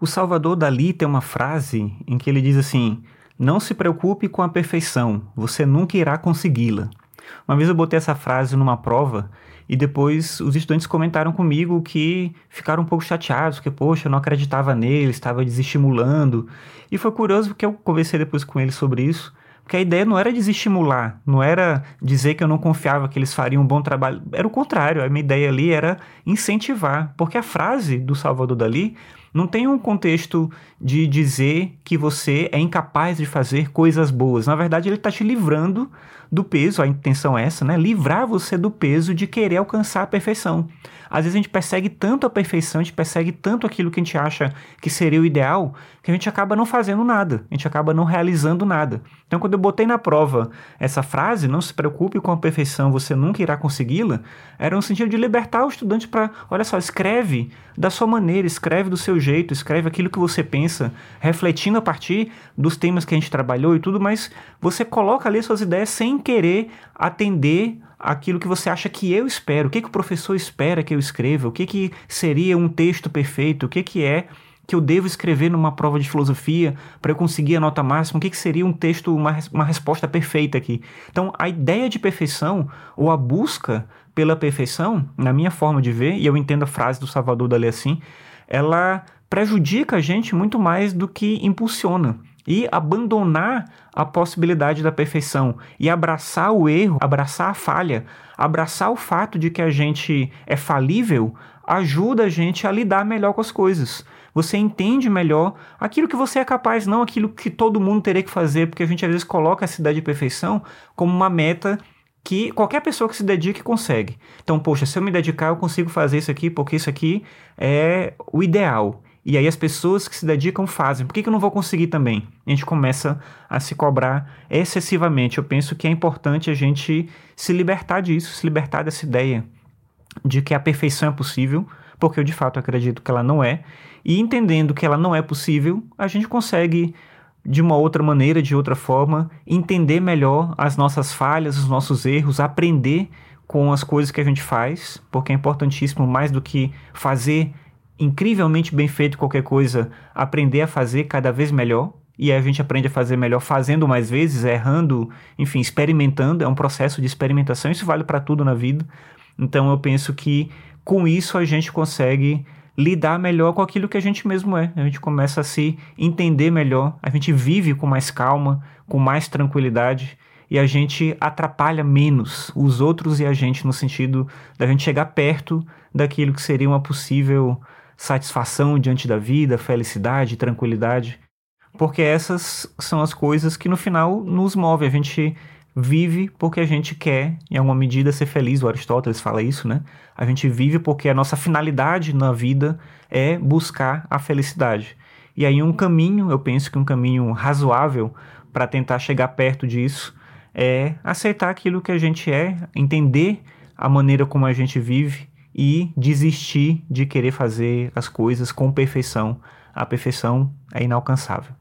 O Salvador Dali tem uma frase em que ele diz assim: Não se preocupe com a perfeição, você nunca irá consegui-la. Uma vez eu botei essa frase numa prova e depois os estudantes comentaram comigo que ficaram um pouco chateados, porque, poxa, eu não acreditava nele, estava desestimulando. E foi curioso porque eu conversei depois com eles sobre isso, porque a ideia não era desestimular, não era dizer que eu não confiava que eles fariam um bom trabalho, era o contrário, a minha ideia ali era incentivar, porque a frase do Salvador Dali não tem um contexto de dizer que você é incapaz de fazer coisas boas. Na verdade, ele está te livrando do peso, a intenção é essa, né? Livrar você do peso de querer alcançar a perfeição. Às vezes a gente persegue tanto a perfeição, a gente persegue tanto aquilo que a gente acha que seria o ideal, que a gente acaba não fazendo nada, a gente acaba não realizando nada. Então, quando eu botei na prova. Essa frase, não se preocupe com a perfeição, você nunca irá consegui-la, era um sentido de libertar o estudante para, olha só, escreve da sua maneira, escreve do seu jeito, escreve aquilo que você pensa, refletindo a partir dos temas que a gente trabalhou e tudo, mas você coloca ali suas ideias sem querer atender aquilo que você acha que eu espero, o que, que o professor espera que eu escreva, o que, que seria um texto perfeito, o que, que é que eu devo escrever numa prova de filosofia para eu conseguir a nota máxima, o que, que seria um texto, uma, uma resposta perfeita aqui. Então, a ideia de perfeição, ou a busca pela perfeição, na minha forma de ver, e eu entendo a frase do Salvador Dali assim, ela prejudica a gente muito mais do que impulsiona e abandonar a possibilidade da perfeição e abraçar o erro, abraçar a falha, abraçar o fato de que a gente é falível, ajuda a gente a lidar melhor com as coisas. Você entende melhor aquilo que você é capaz, não aquilo que todo mundo teria que fazer, porque a gente às vezes coloca essa ideia de perfeição como uma meta que qualquer pessoa que se dedique consegue. Então, poxa, se eu me dedicar, eu consigo fazer isso aqui, porque isso aqui é o ideal. E aí as pessoas que se dedicam fazem. Por que, que eu não vou conseguir também? A gente começa a se cobrar excessivamente. Eu penso que é importante a gente se libertar disso, se libertar dessa ideia de que a perfeição é possível, porque eu de fato acredito que ela não é. E entendendo que ela não é possível, a gente consegue de uma outra maneira, de outra forma, entender melhor as nossas falhas, os nossos erros, aprender com as coisas que a gente faz, porque é importantíssimo mais do que fazer incrivelmente bem feito qualquer coisa, aprender a fazer cada vez melhor. E aí a gente aprende a fazer melhor fazendo mais vezes, errando, enfim, experimentando. É um processo de experimentação. Isso vale para tudo na vida. Então eu penso que com isso a gente consegue lidar melhor com aquilo que a gente mesmo é. A gente começa a se entender melhor, a gente vive com mais calma, com mais tranquilidade e a gente atrapalha menos os outros e a gente no sentido da gente chegar perto daquilo que seria uma possível satisfação diante da vida, felicidade, tranquilidade, porque essas são as coisas que no final nos movem. A gente vive porque a gente quer, em alguma medida, ser feliz. O Aristóteles fala isso, né? A gente vive porque a nossa finalidade na vida é buscar a felicidade. E aí, um caminho, eu penso que um caminho razoável para tentar chegar perto disso é aceitar aquilo que a gente é, entender a maneira como a gente vive e desistir de querer fazer as coisas com perfeição. A perfeição é inalcançável.